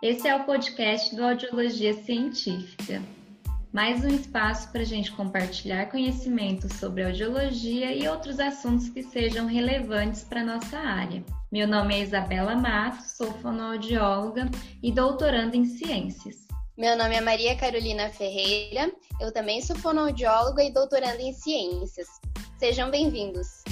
Esse é o podcast do Audiologia Científica. Mais um espaço para a gente compartilhar conhecimentos sobre audiologia e outros assuntos que sejam relevantes para a nossa área. Meu nome é Isabela Matos, sou fonoaudióloga e doutoranda em ciências. Meu nome é Maria Carolina Ferreira, eu também sou fonoaudióloga e doutoranda em ciências. Sejam bem-vindos!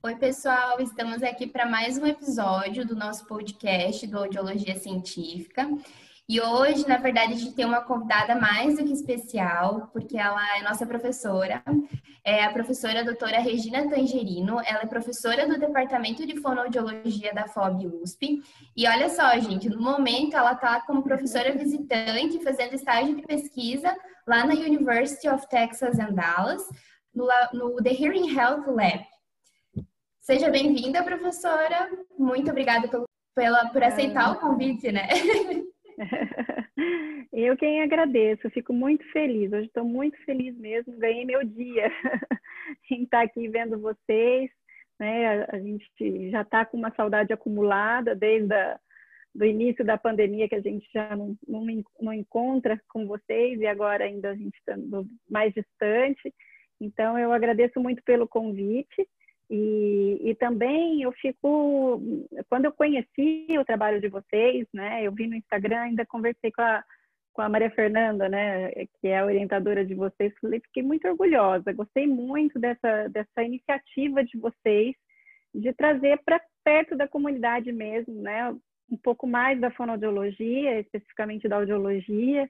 Oi, pessoal, estamos aqui para mais um episódio do nosso podcast do Audiologia Científica. E hoje, na verdade, a gente tem uma convidada mais do que especial, porque ela é nossa professora, é a professora doutora Regina Tangerino. Ela é professora do Departamento de Fonoaudiologia da FOB USP. E olha só, gente, no momento ela está como professora visitante, fazendo estágio de pesquisa lá na University of Texas em Dallas, no, no The Hearing Health Lab. Seja bem-vinda, professora. Muito obrigada pelo, pela, por aceitar o convite, né? Eu quem agradeço, fico muito feliz. Hoje estou muito feliz mesmo, ganhei meu dia em estar aqui vendo vocês. Né? A gente já está com uma saudade acumulada desde a, do início da pandemia, que a gente já não, não, não encontra com vocês e agora ainda a gente está mais distante. Então, eu agradeço muito pelo convite. E, e, também eu fico, quando eu conheci o trabalho de vocês, né, eu vi no Instagram, ainda conversei com a, com a Maria Fernanda, né, que é a orientadora de vocês, fiquei muito orgulhosa, gostei muito dessa, dessa iniciativa de vocês, de trazer para perto da comunidade mesmo, né, um pouco mais da fonoaudiologia, especificamente da audiologia,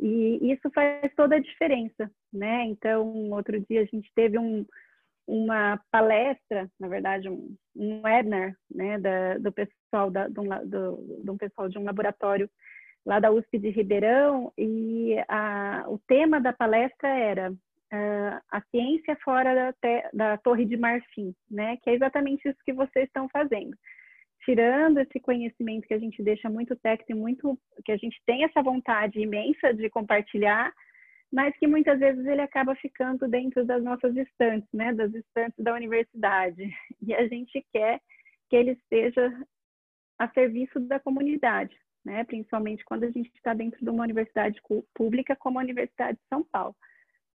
e isso faz toda a diferença, né, então, outro dia a gente teve um uma palestra, na verdade, um, um webinar, né, da, do pessoal da, do, pessoal de um laboratório lá da USP de Ribeirão e a, o tema da palestra era uh, a ciência fora da, te, da Torre de Marfim, né, que é exatamente isso que vocês estão fazendo. Tirando esse conhecimento que a gente deixa muito técnico, muito que a gente tem essa vontade imensa de compartilhar, mas que muitas vezes ele acaba ficando dentro das nossas estantes, né, das estantes da universidade. E a gente quer que ele esteja a serviço da comunidade, né, principalmente quando a gente está dentro de uma universidade pública como a Universidade de São Paulo.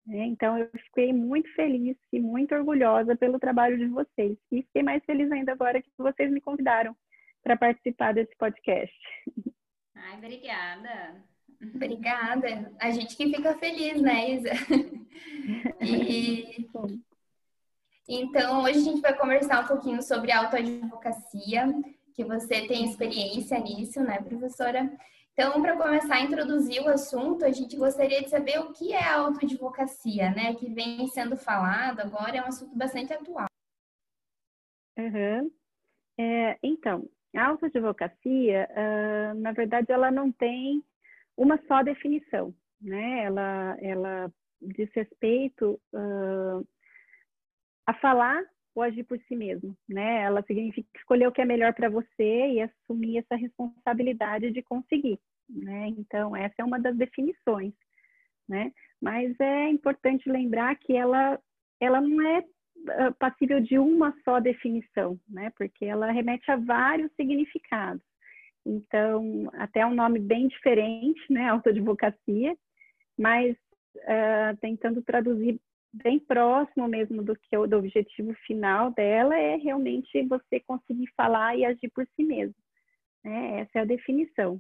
Né. Então, eu fiquei muito feliz e muito orgulhosa pelo trabalho de vocês. E fiquei mais feliz ainda agora que vocês me convidaram para participar desse podcast. Ai, obrigada. Obrigada. A gente que fica feliz, né, Isa? E... Então, hoje a gente vai conversar um pouquinho sobre autoadvocacia, que você tem experiência nisso, né, professora? Então, para começar a introduzir o assunto, a gente gostaria de saber o que é a autoadvocacia, né, que vem sendo falado agora, é um assunto bastante atual. Uhum. É, então, a autoadvocacia, uh, na verdade, ela não tem uma só definição, né? Ela, ela diz respeito uh, a falar ou agir por si mesmo, né? Ela significa escolher o que é melhor para você e assumir essa responsabilidade de conseguir, né? Então essa é uma das definições, né? Mas é importante lembrar que ela ela não é passível de uma só definição, né? Porque ela remete a vários significados. Então, até um nome bem diferente, né, autoadvocacia, mas uh, tentando traduzir bem próximo mesmo do que do objetivo final dela é realmente você conseguir falar e agir por si mesmo. Né? Essa é a definição.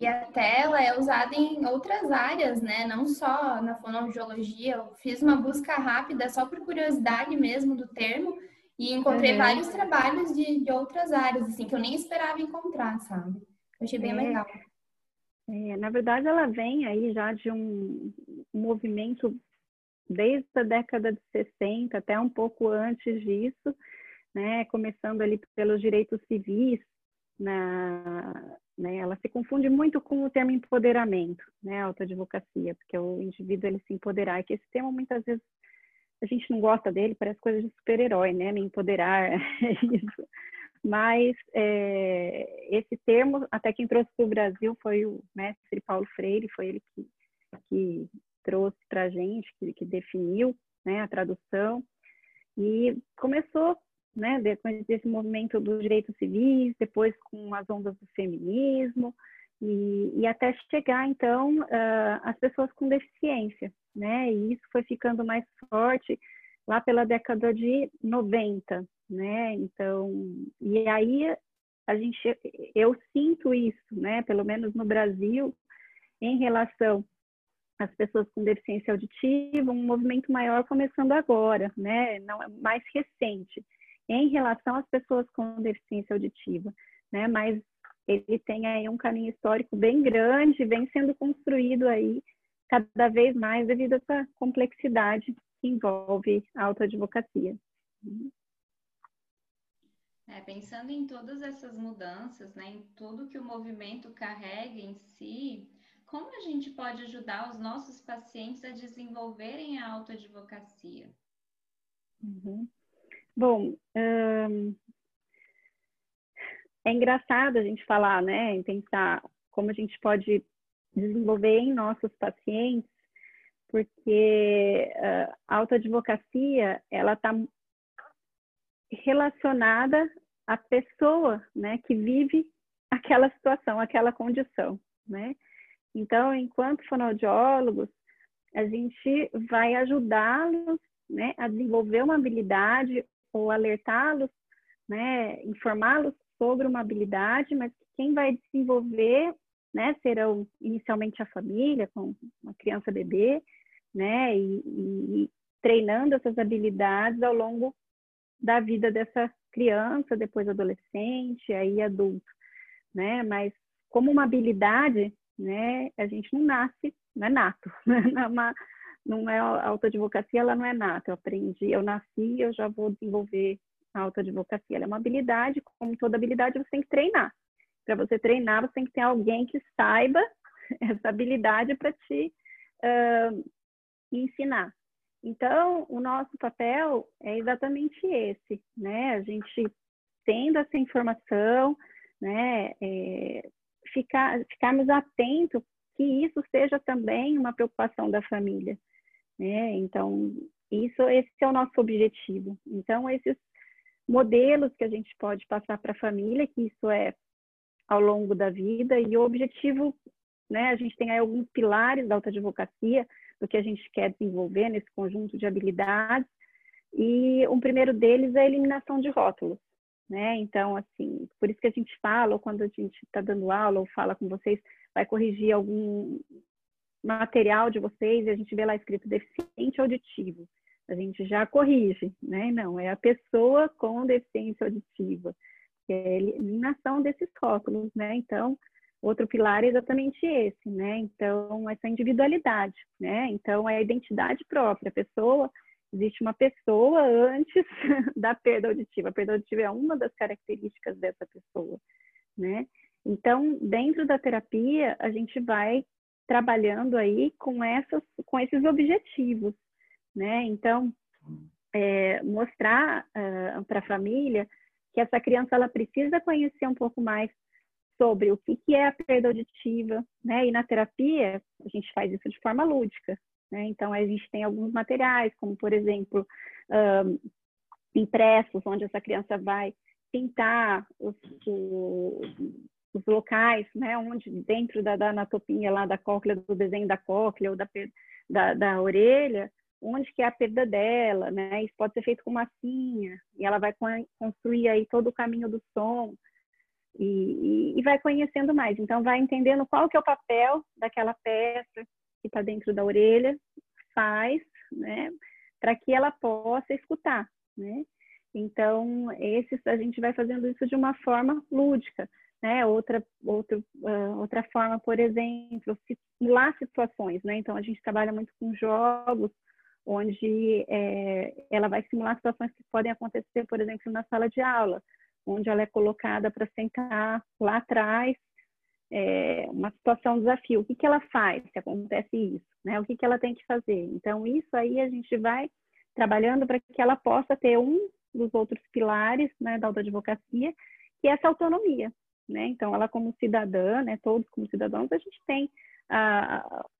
E até ela é usada em outras áreas, né? Não só na fonoaudiologia. Eu fiz uma busca rápida só por curiosidade mesmo do termo e encontrei uhum. vários trabalhos de, de outras áreas, assim, que eu nem esperava encontrar, sabe? Eu achei bem é. legal. É, na verdade, ela vem aí já de um, movimento desde a década de 60 até um pouco antes disso, né, começando ali pelos direitos civis, na, né, ela se confunde muito com o termo empoderamento, né, autoadvocacia, porque o indivíduo ele se empoderar, e que esse termo muitas vezes a gente não gosta dele, parece coisa de super-herói, né? Me empoderar, é isso. Mas é, esse termo, até quem trouxe para o Brasil foi o mestre Paulo Freire, foi ele que, que trouxe para a gente, que, que definiu né, a tradução. E começou, né, depois desse movimento dos direitos civis, depois com as ondas do feminismo, e, e até chegar, então, uh, as pessoas com deficiência, né? E isso foi ficando mais forte lá pela década de 90, né? Então, e aí a gente, eu sinto isso, né? Pelo menos no Brasil, em relação às pessoas com deficiência auditiva, um movimento maior começando agora, né? Não mais recente, em relação às pessoas com deficiência auditiva, né? Mas ele tem aí um caminho histórico bem grande, vem sendo construído aí cada vez mais devido a essa complexidade que envolve a autoadvocacia. É, pensando em todas essas mudanças, né, em tudo que o movimento carrega em si, como a gente pode ajudar os nossos pacientes a desenvolverem a autoadvocacia? Uhum. Bom, hum, é engraçado a gente falar, né, em pensar como a gente pode desenvolver em nossos pacientes, porque uh, a autoadvocacia, ela está relacionada à pessoa, né, que vive aquela situação, aquela condição, né? Então, enquanto fonoaudiólogos, a gente vai ajudá-los, né, a desenvolver uma habilidade ou alertá-los, né, informá-los sobre uma habilidade, mas quem vai desenvolver, né, serão inicialmente a família, com uma criança bebê, né, e, e treinando essas habilidades ao longo da vida dessa criança, depois adolescente, aí adulto, né, mas como uma habilidade, né, a gente não nasce, não é nato, não é uma, não é a autoadvocacia, ela não é nata, eu aprendi, eu nasci, eu já vou desenvolver a autoadvocacia. Ela é uma habilidade, como toda habilidade, você tem que treinar. Para você treinar, você tem que ter alguém que saiba essa habilidade para te uh, ensinar. Então, o nosso papel é exatamente esse, né? A gente tendo essa informação, né? É, ficar, ficarmos atentos que isso seja também uma preocupação da família, né? Então, isso, esse é o nosso objetivo. Então, esses modelos que a gente pode passar para a família, que isso é ao longo da vida, e o objetivo, né, a gente tem aí alguns pilares da autoadvocacia, do que a gente quer desenvolver nesse conjunto de habilidades, e um primeiro deles é a eliminação de rótulos, né? Então, assim, por isso que a gente fala, ou quando a gente está dando aula ou fala com vocês, vai corrigir algum material de vocês e a gente vê lá escrito deficiente auditivo a gente já corrige, né? Não, é a pessoa com deficiência auditiva, que é a eliminação desses rótulos, né? Então, outro pilar é exatamente esse, né? Então, essa individualidade, né? Então, é a identidade própria, a pessoa, existe uma pessoa antes da perda auditiva. A perda auditiva é uma das características dessa pessoa, né? Então, dentro da terapia, a gente vai trabalhando aí com essas, com esses objetivos, né? Então, é, mostrar uh, para a família que essa criança ela precisa conhecer um pouco mais sobre o que, que é a perda auditiva, né? E na terapia a gente faz isso de forma lúdica, né? Então a gente tem alguns materiais, como por exemplo um, impressos, onde essa criança vai pintar os, os, locais, né? Onde dentro da, da, anatopia lá da cóclea, do desenho da cóclea ou da, da, da orelha, onde que é a perda dela, né? Isso pode ser feito com massinha e ela vai construir aí todo o caminho do som e, e, e vai conhecendo mais. Então, vai entendendo qual que é o papel daquela peça que está dentro da orelha, faz, né? Para que ela possa escutar, né? Então, esses, a gente vai fazendo isso de uma forma lúdica, né? Outra, outra, uh, outra forma, por exemplo, simular situações, né? Então, a gente trabalha muito com jogos, onde é, ela vai simular situações que podem acontecer, por exemplo, na sala de aula, onde ela é colocada para sentar lá atrás, é, uma situação, desafio. O que, que ela faz se acontece isso? Né? O que, que ela tem que fazer? Então, isso aí a gente vai trabalhando para que ela possa ter um dos outros pilares né, da autoadvocacia, que é essa autonomia. Né? Então, ela como cidadã, né, todos como cidadãos, a gente tem a,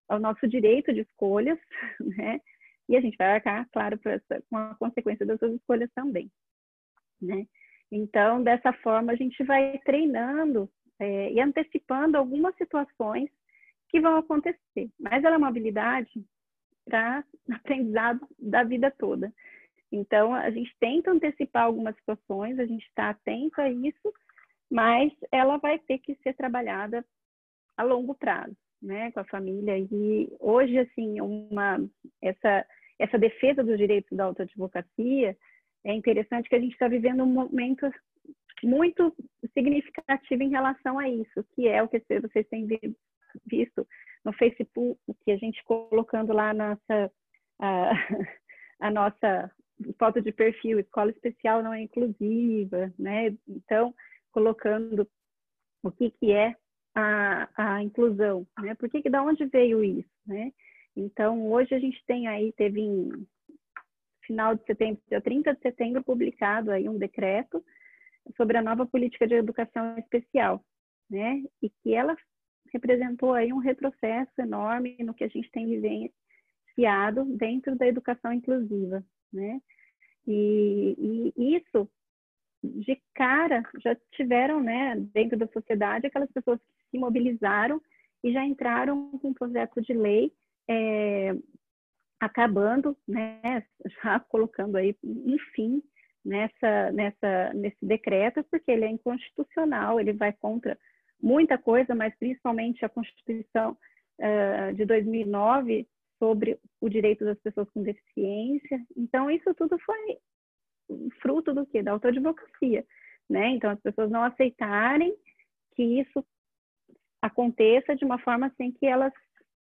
a, o nosso direito de escolhas, né? E a gente vai arcar, claro, com a consequência das suas escolhas também, né? Então, dessa forma, a gente vai treinando é, e antecipando algumas situações que vão acontecer. Mas ela é uma habilidade para aprendizado da vida toda. Então, a gente tenta antecipar algumas situações, a gente está atento a isso, mas ela vai ter que ser trabalhada a longo prazo, né, com a família. E hoje, assim, uma, essa, essa defesa dos direitos da autoadvocacia, é interessante que a gente está vivendo um momento muito significativo em relação a isso, que é o que vocês têm visto no Facebook, que a gente colocando lá a nossa, a, a nossa foto de perfil, escola especial não é inclusiva, né? Então, colocando o que, que é a, a inclusão, né? Por que, que da onde veio isso, né? Então, hoje a gente tem aí, teve em final de setembro, dia 30 de setembro, publicado aí um decreto sobre a nova política de educação especial, né? E que ela representou aí um retrocesso enorme no que a gente tem vivenciado dentro da educação inclusiva, né? E, e isso, de cara, já tiveram, né, dentro da sociedade, aquelas pessoas que se mobilizaram e já entraram com um projeto de lei é, acabando, né, já colocando aí um fim nessa, nessa, nesse decreto, porque ele é inconstitucional, ele vai contra muita coisa, mas principalmente a Constituição uh, de 2009 sobre o direito das pessoas com deficiência. Então, isso tudo foi fruto do quê? Da autoadvocacia, né? Então, as pessoas não aceitarem que isso aconteça de uma forma sem que elas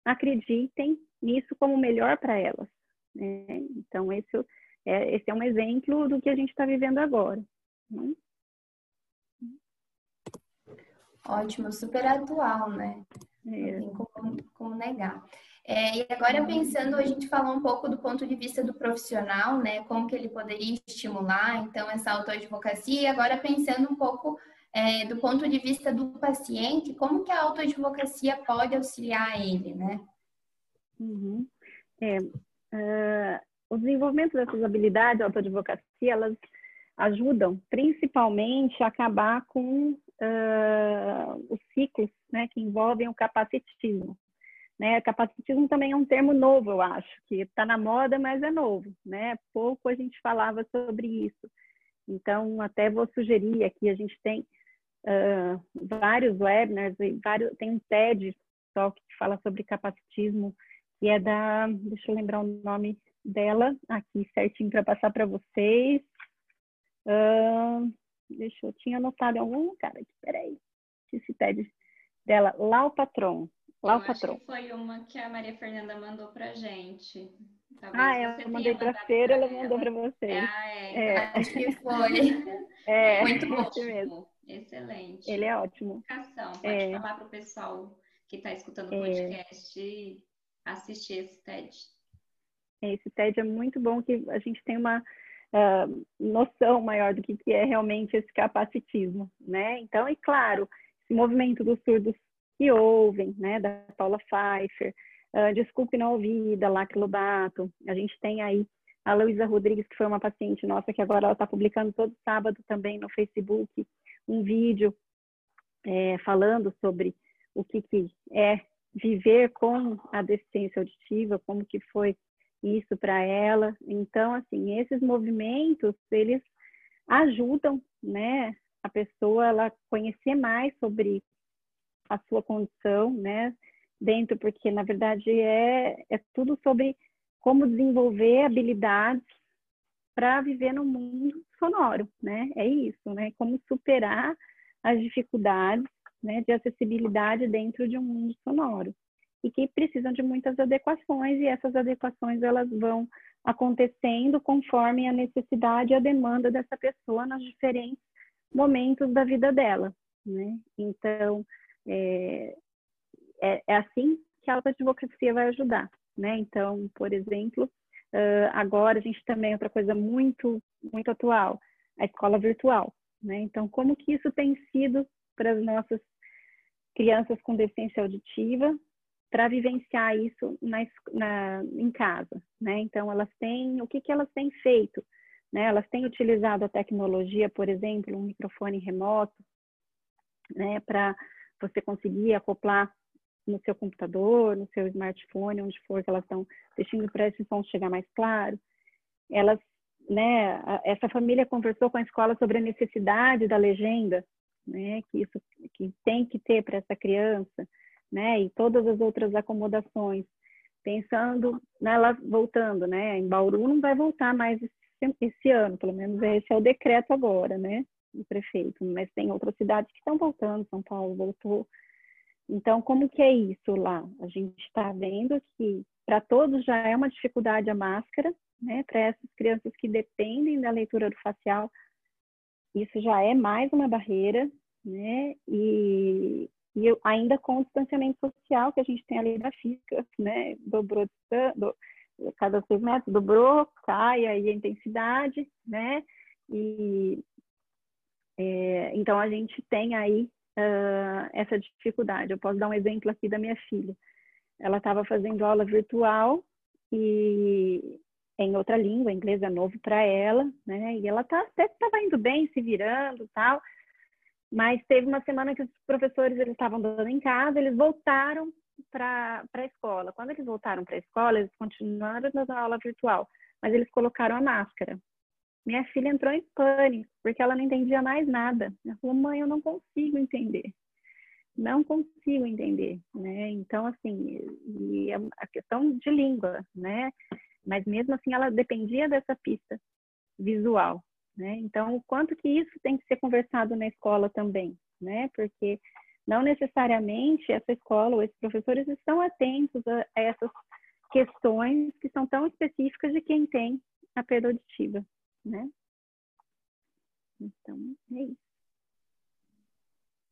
acreditem nisso como melhor para elas. Né? Então, esse é, esse é um exemplo do que a gente está vivendo agora. Né? Ótimo, super atual, né? É. Não tem como, como negar. É, e agora pensando, a gente falou um pouco do ponto de vista do profissional, né? Como que ele poderia estimular, então, essa autoadvocacia. E agora pensando um pouco é, do ponto de vista do paciente, como que a autoadvocacia pode auxiliar ele, né? Uhum. É, uh, o desenvolvimento dessas habilidades, autoadvocacia, elas ajudam principalmente a acabar com uh, os ciclos né, que envolvem o capacitismo. Né? Capacitismo também é um termo novo, eu acho, que está na moda, mas é novo. Né? Pouco a gente falava sobre isso. Então, até vou sugerir aqui, a gente tem uh, vários webinars, vários, tem um TED só que fala sobre capacitismo, que é da, deixa eu lembrar o nome dela aqui certinho para passar para vocês. Uh, deixa eu tinha anotado em algum lugar aqui, peraí. Esse TED dela, lá o patrão. Lá o patrão. foi uma que a Maria Fernanda mandou para gente. Talvez ah, eu mandei para a feira, ela mandou para vocês. Ah, é. é. Acho que foi. É, muito bom. mesmo. Excelente. Ele é ótimo. Pode é. falar para o pessoal que está escutando o é. podcast é. assistir esse TED. Esse TED é muito bom que a gente tem uma uh, noção maior do que, que é realmente esse capacitismo, né? Então, e claro, esse movimento dos surdos que ouvem, né, da Paula Pfeiffer, uh, Desculpe Não Ouvida, Lacre Lobato, a gente tem aí a Luísa Rodrigues, que foi uma paciente nossa, que agora ela está publicando todo sábado também no Facebook um vídeo é, falando sobre o que, que é viver com a deficiência auditiva, como que foi isso para ela. Então, assim, esses movimentos, eles ajudam, né, a pessoa ela conhecer mais sobre a sua condição, né, dentro, porque na verdade é, é tudo sobre como desenvolver habilidades para viver no mundo sonoro, né? É isso, né? Como superar as dificuldades, né, de acessibilidade dentro de um mundo sonoro e que precisam de muitas adequações e essas adequações elas vão acontecendo conforme a necessidade e a demanda dessa pessoa nos diferentes momentos da vida dela, né? Então, é, é, é assim que a autoadvocacia vai ajudar, né? Então, por exemplo, agora a gente também, outra coisa muito, muito atual, a escola virtual, né? Então, como que isso tem sido para as nossas crianças com deficiência auditiva para vivenciar isso na, na, em casa, né? Então elas têm, o que que elas têm feito? Né? Elas têm utilizado a tecnologia, por exemplo, um microfone remoto, né, para você conseguir acoplar no seu computador, no seu smartphone, onde for que elas estão deixando para esse som chegar mais claro. Elas, né, essa família conversou com a escola sobre a necessidade da legenda, né, que isso que tem que ter para essa criança, né, e todas as outras acomodações. Pensando nela voltando, né, em Bauru não vai voltar mais esse, esse ano, pelo menos esse é o decreto agora, né, do prefeito, mas tem outras cidades que estão voltando, São Paulo voltou, então, como que é isso lá? A gente está vendo que para todos já é uma dificuldade a máscara, né? Para essas crianças que dependem da leitura do facial, isso já é mais uma barreira, né? E, e ainda com o distanciamento social que a gente tem ali da física, né? Dobrou do, cada seis metros, dobrou, cai aí a intensidade, né? E é, então a gente tem aí uh, essa dificuldade. Eu posso dar um exemplo aqui da minha filha. Ela estava fazendo aula virtual e em outra língua, inglês é novo para ela, né? E ela tá, até estava indo bem, se virando, tal. Mas teve uma semana que os professores eles estavam dando em casa, eles voltaram para a escola. Quando eles voltaram para a escola, eles continuaram dando aula virtual, mas eles colocaram a máscara. Minha filha entrou em pânico, porque ela não entendia mais nada. Ela falou, mãe, eu não consigo entender. Não consigo entender, né? Então, assim, e é a questão de língua, né? Mas mesmo assim, ela dependia dessa pista visual, né? Então, o quanto que isso tem que ser conversado na escola também, né? Porque não necessariamente essa escola ou esses professores estão atentos a essas questões que são tão específicas de quem tem a perda auditiva né? Então, é isso.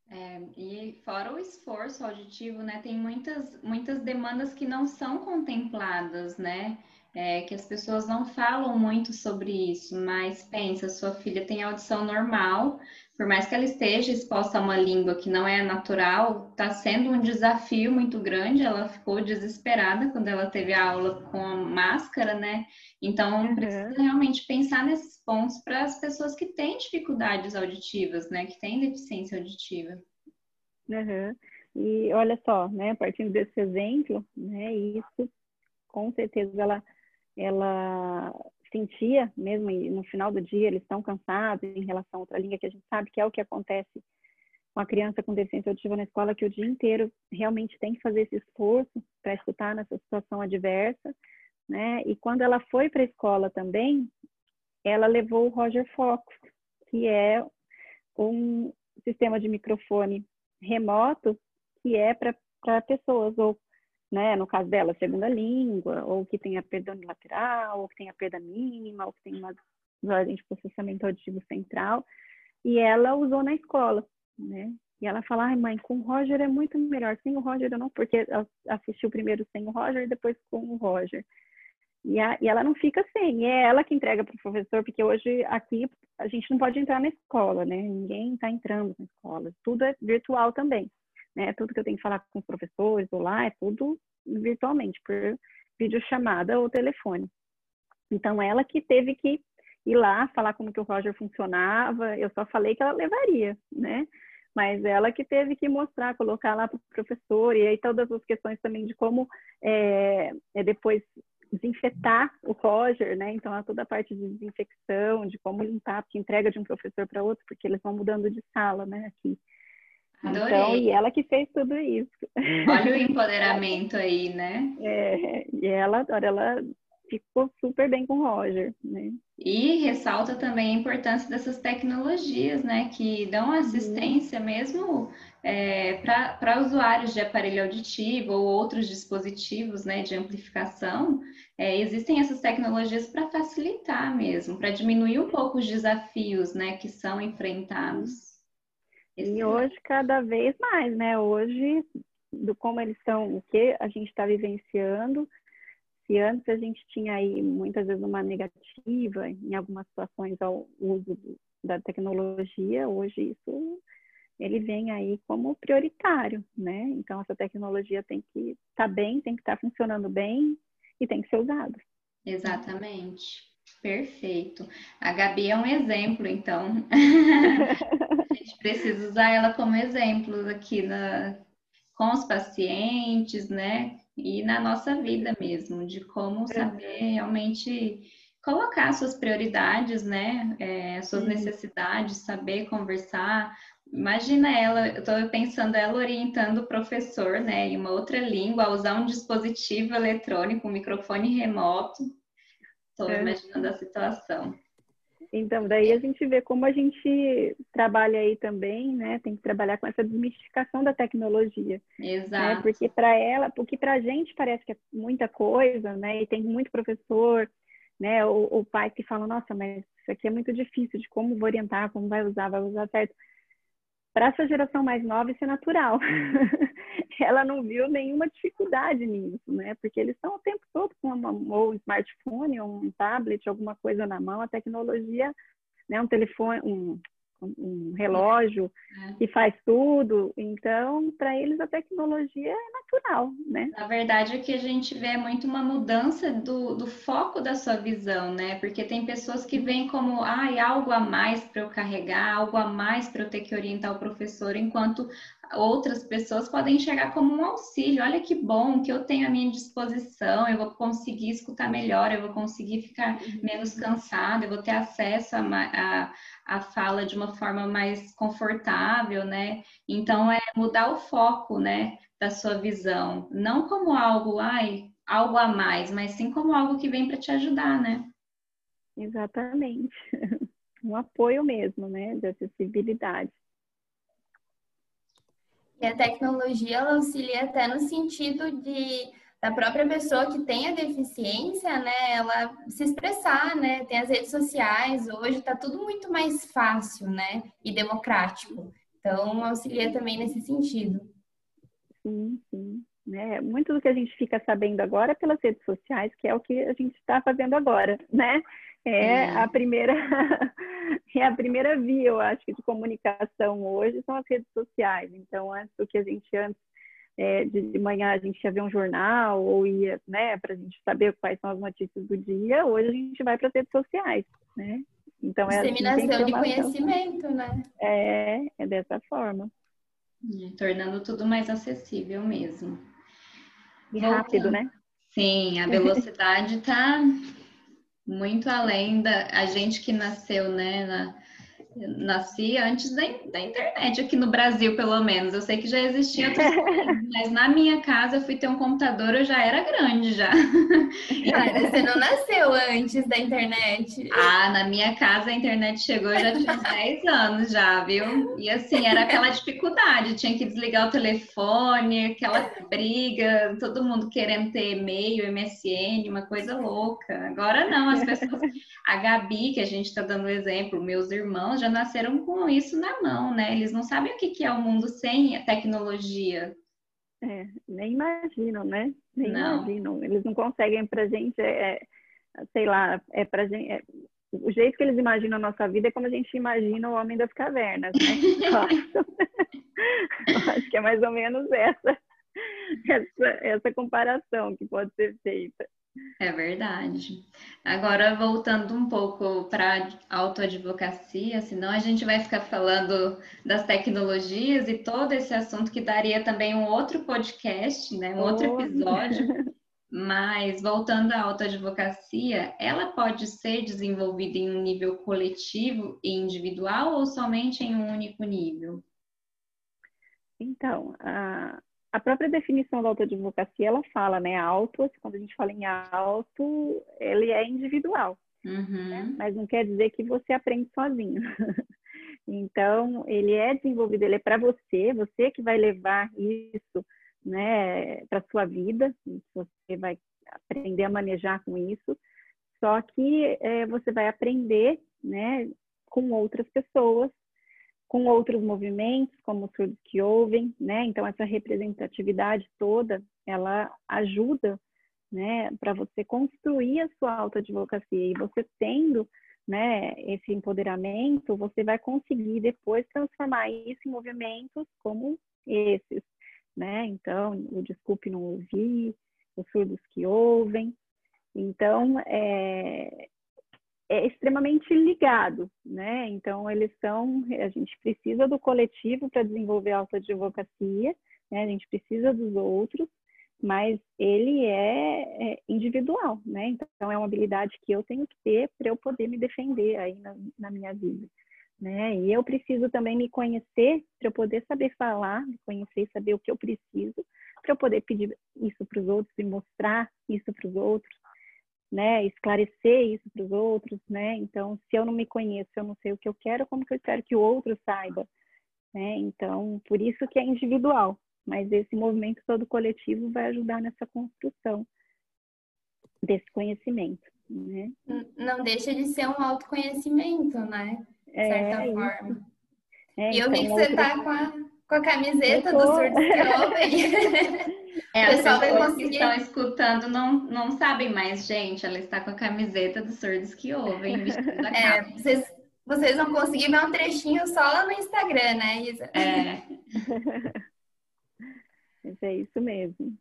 É, e fora o esforço auditivo, né, tem muitas, muitas demandas que não são contempladas, né? É, que as pessoas não falam muito sobre isso, mas pensa, sua filha tem audição normal, por mais que ela esteja exposta a uma língua que não é natural, está sendo um desafio muito grande. Ela ficou desesperada quando ela teve a aula com a máscara, né? Então, uhum. precisa realmente pensar nesses pontos para as pessoas que têm dificuldades auditivas, né? Que têm deficiência auditiva. Uhum. E olha só, né? Partindo desse exemplo, né? Isso, com certeza, ela, ela sentia, mesmo no final do dia, eles estão cansados em relação a outra língua, que a gente sabe que é o que acontece com a criança com deficiência auditiva na escola, que o dia inteiro realmente tem que fazer esse esforço para escutar nessa situação adversa, né? E quando ela foi para a escola também, ela levou o Roger Fox, que é um sistema de microfone remoto que é para pessoas ou né, no caso dela, segunda língua, ou que tenha perda unilateral, ou que tenha perda mínima, ou que tenha uma desordem de processamento auditivo central, e ela usou na escola, né? E ela fala, ai mãe, com o Roger é muito melhor, sem o Roger eu não, porque ela assistiu primeiro sem o Roger e depois com o Roger. E, a, e ela não fica sem, e é ela que entrega para o professor, porque hoje aqui a gente não pode entrar na escola, né? Ninguém está entrando na escola, tudo é virtual também né? Tudo que eu tenho que falar com os professores ou lá é tudo virtualmente, por videochamada ou telefone. Então, ela que teve que ir lá falar como que o Roger funcionava, eu só falei que ela levaria, né? Mas ela que teve que mostrar, colocar lá para o professor, e aí todas as questões também de como é, é depois desinfetar o Roger, né? Então, toda a parte de desinfecção, de como limpar, porque entrega de um professor para outro, porque eles vão mudando de sala, né? Aqui. Adorei. Então, e ela que fez tudo isso. Olha o empoderamento aí, né? É, e ela, agora ela ficou super bem com o Roger, né? E ressalta também a importância dessas tecnologias, né? Que dão uhum. assistência uhum. mesmo é, para usuários de aparelho auditivo ou outros dispositivos né, de amplificação. É, existem essas tecnologias para facilitar mesmo, para diminuir um pouco os desafios né, que são enfrentados. E hoje, cada vez mais, né? Hoje, do como eles estão, o que a gente está vivenciando, se antes a gente tinha aí muitas vezes uma negativa em algumas situações ao uso da tecnologia, hoje isso ele vem aí como prioritário, né? Então essa tecnologia tem que estar tá bem, tem que estar tá funcionando bem e tem que ser usado. Exatamente. Perfeito. A Gabi é um exemplo, então. a gente precisa usar ela como exemplo aqui na, com os pacientes, né? E na nossa vida mesmo, de como saber realmente colocar suas prioridades, né? É, suas necessidades, saber conversar. Imagina ela, eu estou pensando ela orientando o professor, né, em uma outra língua, a usar um dispositivo eletrônico, um microfone remoto. Estou é. imaginando a situação. Então, daí a gente vê como a gente trabalha aí também, né? Tem que trabalhar com essa desmistificação da tecnologia. Né? Exato. Né? Porque para ela, porque para a gente parece que é muita coisa, né? E tem muito professor, né? O, o pai que fala, nossa, mas isso aqui é muito difícil de como vou orientar, como vai usar, vai usar certo para essa geração mais nova isso é natural. ela não viu nenhuma dificuldade nisso, né? Porque eles estão o tempo todo com um smartphone, um tablet, alguma coisa na mão, a tecnologia, né? Um telefone, um, um relógio é. que faz tudo. Então, para eles a tecnologia é natural, né? Na verdade, o que a gente vê é muito uma mudança do, do foco da sua visão, né? Porque tem pessoas que veem como, ai, ah, algo a mais para eu carregar, algo a mais para eu ter que orientar o professor, enquanto outras pessoas podem enxergar como um auxílio. Olha que bom que eu tenho à minha disposição, eu vou conseguir escutar melhor, eu vou conseguir ficar menos cansada, eu vou ter acesso a, a, a fala de uma forma mais confortável, né? Então é mudar o foco, né, da sua visão, não como algo, ai, algo a mais, mas sim como algo que vem para te ajudar, né? Exatamente. Um apoio mesmo, né, de acessibilidade. E a tecnologia ela auxilia até no sentido de da própria pessoa que tem a deficiência, né, ela se expressar, né, tem as redes sociais, hoje está tudo muito mais fácil, né, e democrático. Então, auxilia também nesse sentido. Sim, sim. Né? Muito do que a gente fica sabendo agora é pelas redes sociais, que é o que a gente está fazendo agora, né? É a primeira é a primeira via, eu acho, de comunicação hoje são as redes sociais. Então, antes do que a gente antes é, de, manhã a gente ia ver um jornal ou ia, né, para a gente saber quais são as notícias do dia, hoje a gente vai para as redes sociais, né? Então é assim disseminação de conhecimento, né? É, é dessa forma. É, tornando tudo mais acessível mesmo. E rápido, né? Sim, a velocidade está muito além da a gente que nasceu, né, na, nasci antes da, da, internet, aqui no Brasil, pelo menos. Eu sei que já existia outros mas na minha casa eu fui ter um computador, eu já era grande já. Cara, você não nasceu antes da internet. Ah, na minha casa a internet chegou, eu já tinha uns 10 anos já, viu? E assim, era aquela dificuldade, tinha que desligar o telefone, aquela briga, todo mundo querendo ter e-mail, MSN, uma coisa louca. Agora não, as pessoas... A Gabi, que a gente está dando exemplo, meus irmãos já nasceram com isso na mão, né? Eles não sabem o que é o mundo sem a tecnologia. É, nem imaginam, né? Nem não. imaginam. Eles não conseguem pra gente, é, é, sei lá, é pra gente. É, o jeito que eles imaginam a nossa vida é como a gente imagina o homem das cavernas, né? acho que é mais ou menos essa, essa, essa comparação que pode ser feita. É verdade. Agora, voltando um pouco para a autoadvocacia, senão a gente vai ficar falando das tecnologias e todo esse assunto que daria também um outro podcast, né? um oh. outro episódio. Mas, voltando à autoadvocacia, ela pode ser desenvolvida em um nível coletivo e individual ou somente em um único nível? Então, a, a própria definição da autoadvocacia, ela fala, né, auto, quando a gente fala em auto, ele é individual, uhum. né? mas não quer dizer que você aprende sozinho. então, ele é desenvolvido, ele é para você, você que vai levar isso, né, para sua vida, você vai aprender a manejar com isso, só que é, você vai aprender, né, com outras pessoas com outros movimentos, como os surdos que ouvem, né? Então, essa representatividade toda, ela ajuda, né, para você construir a sua autoadvocacia. E você tendo né, esse empoderamento, você vai conseguir depois transformar isso em movimentos como esses, né? Então, o desculpe não ouvir, os surdos que ouvem. Então, é, é extremamente ligado, né? Então, eles são, a gente precisa do coletivo para desenvolver a autoadvocacia, né? A gente precisa dos outros, mas ele é, é, individual, né? Então é uma habilidade que eu tenho que ter para eu poder me defender aí na, na, minha vida, né? E eu preciso também me conhecer para eu poder saber falar, me conhecer e saber o que eu preciso para eu poder pedir isso para os outros e mostrar isso para os outros, né? Esclarecer isso para os outros, né? Então se eu não me conheço, eu não sei o que eu quero, como que eu espero que o outro saiba? Né? Então, por isso que é individual, mas esse movimento todo coletivo vai ajudar nessa construção desse conhecimento, né? Não deixa de ser um autoconhecimento, né? De é, certa forma. É, e eu vi então, que você está com a, com a camiseta tô... do Surdos que Ouvem. É, as pessoas conseguir... que estão escutando não, não sabem mais, gente. Ela está com a camiseta do Surdos que Ouvem. É, vocês, vocês vão conseguir ver um trechinho só lá no Instagram, né, Isa? É. Mas é isso mesmo.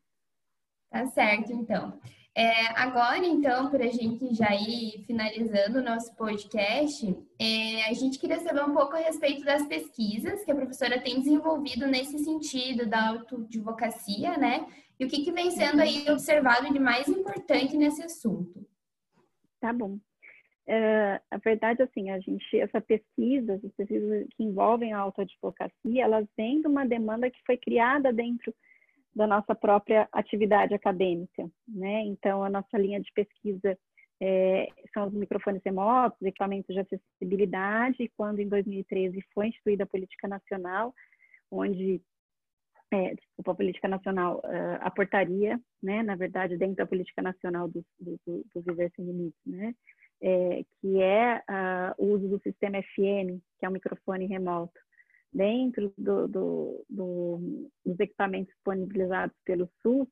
Tá certo, então. É, agora, então, para a gente já ir finalizando o nosso podcast, é, a gente queria saber um pouco a respeito das pesquisas que a professora tem desenvolvido nesse sentido da autoadvocacia, né? E o que, que vem sendo aí observado de mais importante nesse assunto. Tá bom. Uh, a verdade, assim, a gente, essa pesquisa, as pesquisas que envolvem a autoadvocacia, elas vêm de uma demanda que foi criada dentro da nossa própria atividade acadêmica, né? Então, a nossa linha de pesquisa é, são os microfones remotos, equipamentos de acessibilidade, e quando em 2013 foi instituída a Política Nacional, onde, é, desculpa, a Política Nacional, uh, a portaria, né, na verdade, dentro da Política Nacional do, do, do Viver Sem Limites, né, é, que é uh, o uso do sistema FM, que é um microfone remoto, dentro do, do, do, dos equipamentos disponibilizados pelo SUS,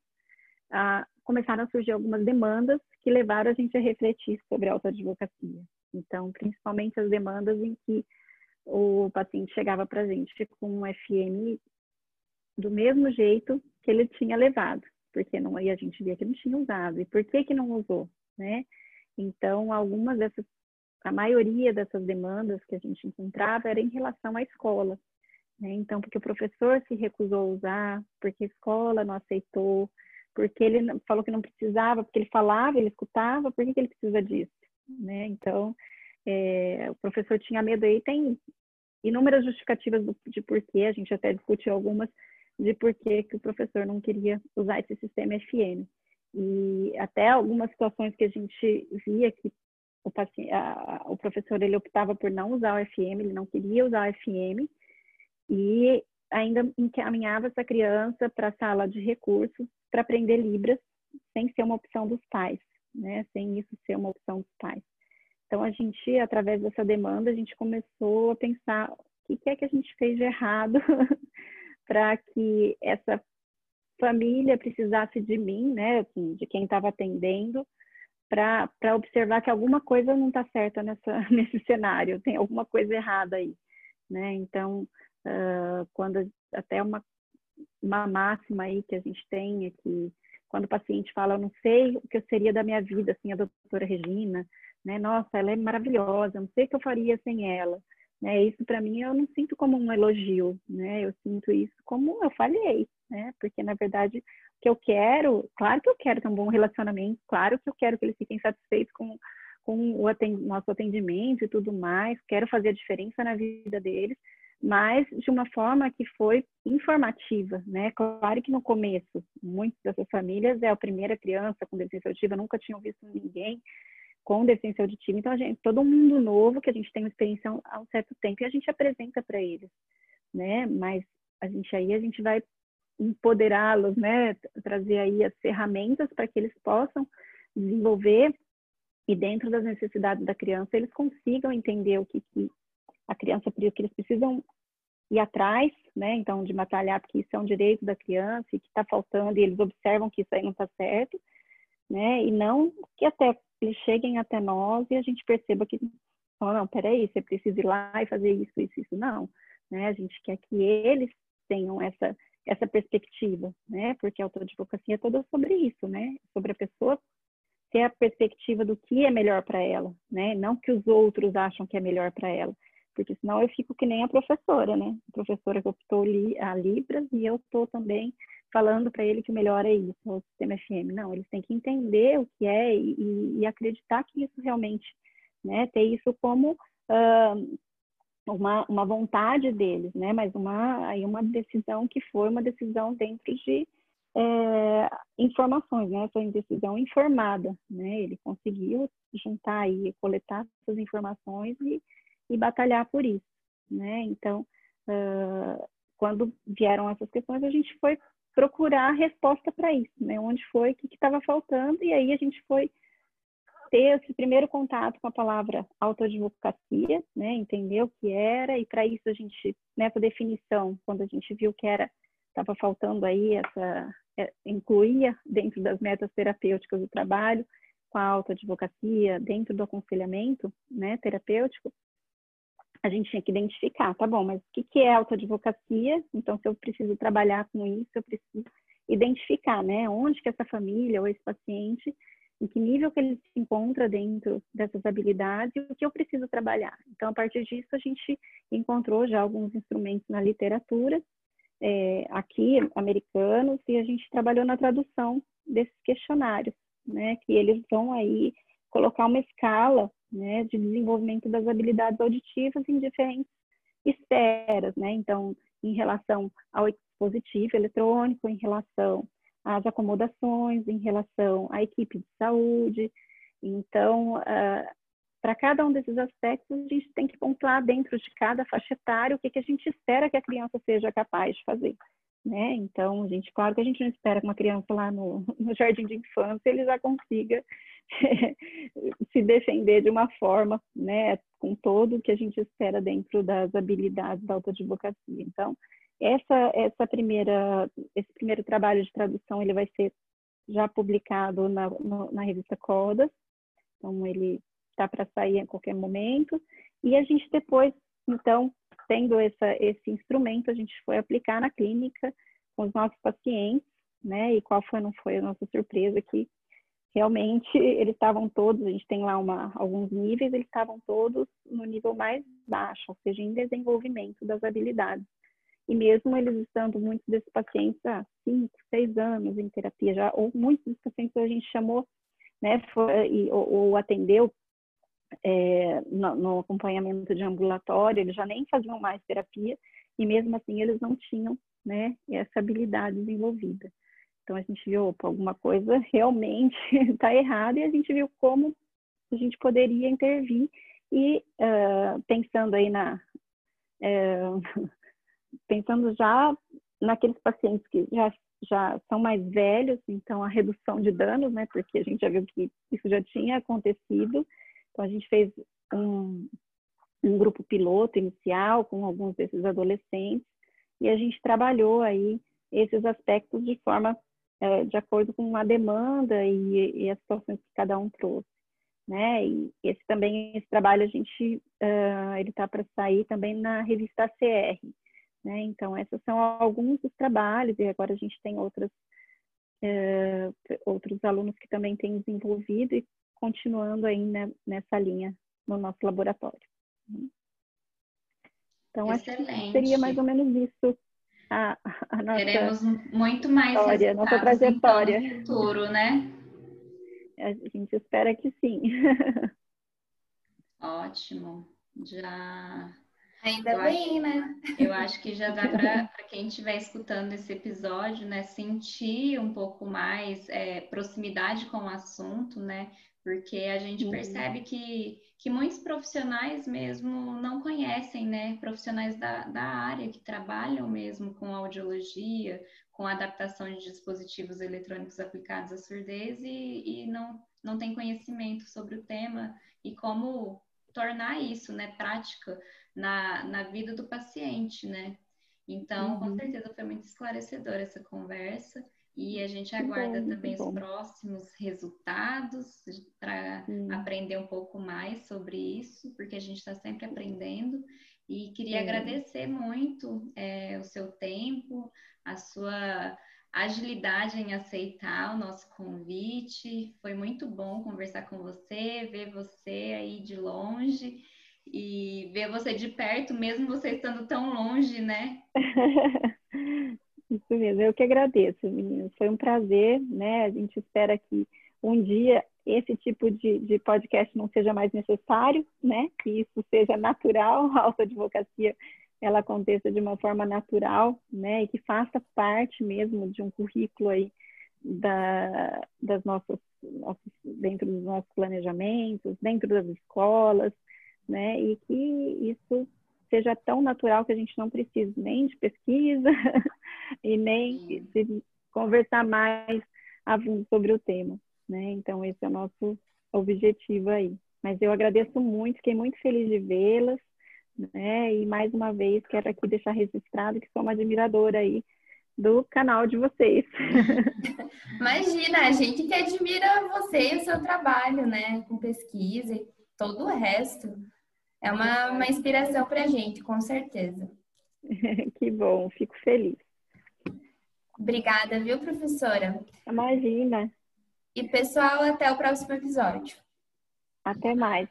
ah, começaram a surgir algumas demandas que levaram a gente a refletir sobre a autoadvocacia. Então, principalmente as demandas em que o paciente chegava para a gente com um FM do mesmo jeito que ele tinha levado, porque não aí a gente via que não tinha usado e por que que não usou, né? Então, algumas dessas, a maioria dessas demandas que a gente encontrava era em relação à escola, né? Então, porque o professor se recusou a usar, porque a escola não aceitou, porque ele falou que não precisava, porque ele falava, ele escutava, por que, que ele precisa disso? Né? Então, é, o professor tinha medo aí, tem inúmeras justificativas de porquê, a gente até discutiu algumas, de porquê que o professor não queria usar esse sistema FM. E até algumas situações que a gente via que o, paciente, a, o professor ele optava por não usar o FM, ele não queria usar o FM, e ainda encaminhava essa criança para a sala de recursos para aprender Libras, sem ser uma opção dos pais, né? Sem isso ser uma opção dos pais. Então, a gente, através dessa demanda, a gente começou a pensar o que, é que a gente fez de errado para que essa família precisasse de mim, né, assim, de quem estava atendendo, para observar que alguma coisa não está certa nessa, nesse cenário, tem alguma coisa errada aí, né? Então, uh, quando até uma, uma máxima aí que a gente tem é que quando o paciente fala, eu não sei o que seria da minha vida sem a doutora Regina, né? Nossa, ela é maravilhosa, não sei o que eu faria sem ela. Né? Isso para mim eu não sinto como um elogio, né? Eu sinto isso como eu falhei, né? Porque na verdade o que eu quero, claro que eu quero ter um bom relacionamento, claro que eu quero que eles fiquem satisfeitos com com o atend nosso atendimento e tudo mais, quero fazer a diferença na vida deles, mas de uma forma que foi informativa, né? Claro que no começo, muitas dessas famílias é a primeira criança com deficiência auditiva, nunca tinham visto ninguém com deficiência auditiva, então a gente, todo mundo novo que a gente tem uma experiência há um certo tempo e a gente apresenta para eles, né? Mas a gente aí a gente vai empoderá-los, né? Trazer aí as ferramentas para que eles possam desenvolver e dentro das necessidades da criança eles consigam entender o que, que a criança, que eles precisam ir atrás, né? Então, de batalhar, porque isso é um direito da criança e que está faltando, e eles observam que isso aí não está certo, né? E não que até eles cheguem até nós e a gente perceba que fala, não, peraí, você precisa ir lá e fazer isso, isso, isso. Não, né? A gente quer que eles tenham essa, essa perspectiva, né? Porque a autoadvocacia é toda sobre isso, né? Sobre a pessoa ter a perspectiva do que é melhor para ela, né? Não que os outros acham que é melhor para ela, porque senão eu fico que nem a professora, né? A professora que optou li, a Libras e eu estou também falando para ele que o melhor é isso, o sistema FM. Não, eles têm que entender o que é e, e acreditar que isso realmente, né? Ter isso como uh, uma, uma vontade deles, né? Mas uma aí uma decisão que foi uma decisão dentro de é, informações, né? Foi uma decisão informada, né? Ele conseguiu juntar aí, coletar essas informações e, e batalhar por isso, né? Então, uh, quando vieram essas questões, a gente foi procurar a resposta para isso, né? Onde foi, o que estava faltando, e aí a gente foi ter esse primeiro contato com a palavra autoadvocacia, né? Entender o que era, e para isso a gente, nessa definição, quando a gente viu que era, estava faltando aí essa, é, incluía dentro das metas terapêuticas do trabalho, com a autoadvocacia, dentro do aconselhamento né, terapêutico, a gente tinha que identificar, tá bom, mas o que, que é autoadvocacia? Então, se eu preciso trabalhar com isso, eu preciso identificar, né, onde que essa família ou esse paciente, em que nível que ele se encontra dentro dessas habilidades e o que eu preciso trabalhar. Então, a partir disso, a gente encontrou já alguns instrumentos na literatura é, aqui, americanos, e a gente trabalhou na tradução desses questionários, né, que eles vão aí colocar uma escala, né, de desenvolvimento das habilidades auditivas em diferentes esferas, né, então, em relação ao dispositivo eletrônico, em relação às acomodações, em relação à equipe de saúde, então, uh, para cada um desses aspectos, a gente tem que pontuar dentro de cada faixa etária o que, que a gente espera que a criança seja capaz de fazer. Né? Então, gente, claro que a gente não espera que uma criança lá no, no jardim de infância ele já consiga se defender de uma forma, né, com todo o que a gente espera dentro das habilidades da autoadvocacia. Então, essa essa primeira esse primeiro trabalho de tradução ele vai ser já publicado na, no, na revista Codas. Então, ele está para sair a qualquer momento. E a gente depois, então, tendo essa, esse instrumento, a gente foi aplicar na clínica com os nossos pacientes, né? E qual foi, não foi a nossa surpresa que realmente eles estavam todos, a gente tem lá uma, alguns níveis, eles estavam todos no nível mais baixo, ou seja, em desenvolvimento das habilidades. E mesmo eles estando, muitos desses pacientes há cinco, seis anos em terapia já, ou muitos dos pacientes a gente chamou, né, foi, e, ou, ou atendeu é, no, no, acompanhamento de ambulatório, eles já nem faziam mais terapia e mesmo assim eles não tinham né, essa habilidade desenvolvida. Então a gente viu, opa, alguma coisa realmente está errada e a gente viu como a gente poderia intervir e uh, pensando aí na uh, pensando já naqueles pacientes que já já são mais velhos, então a redução de danos, né, porque a gente já viu que isso já tinha acontecido, então, a gente fez um, um grupo piloto inicial com alguns desses adolescentes e a gente trabalhou aí esses aspectos de forma é, de acordo com a demanda e, e, as situações que cada um trouxe, né? E esse também esse trabalho a gente uh, ele está para sair também na revista CR, né? Então esses são alguns dos trabalhos e agora a gente tem outros uh, outros alunos que também têm desenvolvido e continuando ainda nessa linha no nosso laboratório. Então, Excelente. acho que seria mais ou menos isso a, a nossa Teremos muito mais história, nossa trajetória. Então, no futuro, né? A gente espera que sim. Ótimo. Já Ainda eu bem, acho, né? Eu acho que já dá para quem estiver escutando esse episódio, né, sentir um pouco mais é, proximidade com o assunto, né? Porque a gente uhum. percebe que, que muitos profissionais mesmo não conhecem, né? Profissionais da, da área que trabalham mesmo com audiologia, com adaptação de dispositivos eletrônicos aplicados à surdez e, e não, não tem conhecimento sobre o tema e como tornar isso, né, prática na, na vida do paciente, né? Então, uhum. com certeza foi muito esclarecedora essa conversa. E a gente aguarda bom, também os próximos resultados para aprender um pouco mais sobre isso, porque a gente está sempre aprendendo. E queria Sim. agradecer muito é, o seu tempo, a sua agilidade em aceitar o nosso convite. Foi muito bom conversar com você, ver você aí de longe e ver você de perto, mesmo você estando tão longe, né? Eu que agradeço, meninas. Foi um prazer, né? A gente espera que um dia esse tipo de, de podcast não seja mais necessário, né? Que isso seja natural, a autoadvocacia ela aconteça de uma forma natural, né? E que faça parte mesmo de um currículo aí da, das nossas, dentro dos nossos planejamentos, dentro das escolas, né? E que isso seja tão natural que a gente não precise nem de pesquisa e nem conversar mais a fundo sobre o tema, né? Então esse é o nosso objetivo aí. Mas eu agradeço muito, fiquei muito feliz de vê-las, né? E mais uma vez quero aqui deixar registrado que sou uma admiradora aí do canal de vocês. Imagina, a gente que admira você e o seu trabalho, né? Com pesquisa e todo o resto. É uma, uma inspiração para a gente, com certeza. que bom, fico feliz. Obrigada, viu, professora? Imagina. E pessoal, até o próximo episódio. Até mais.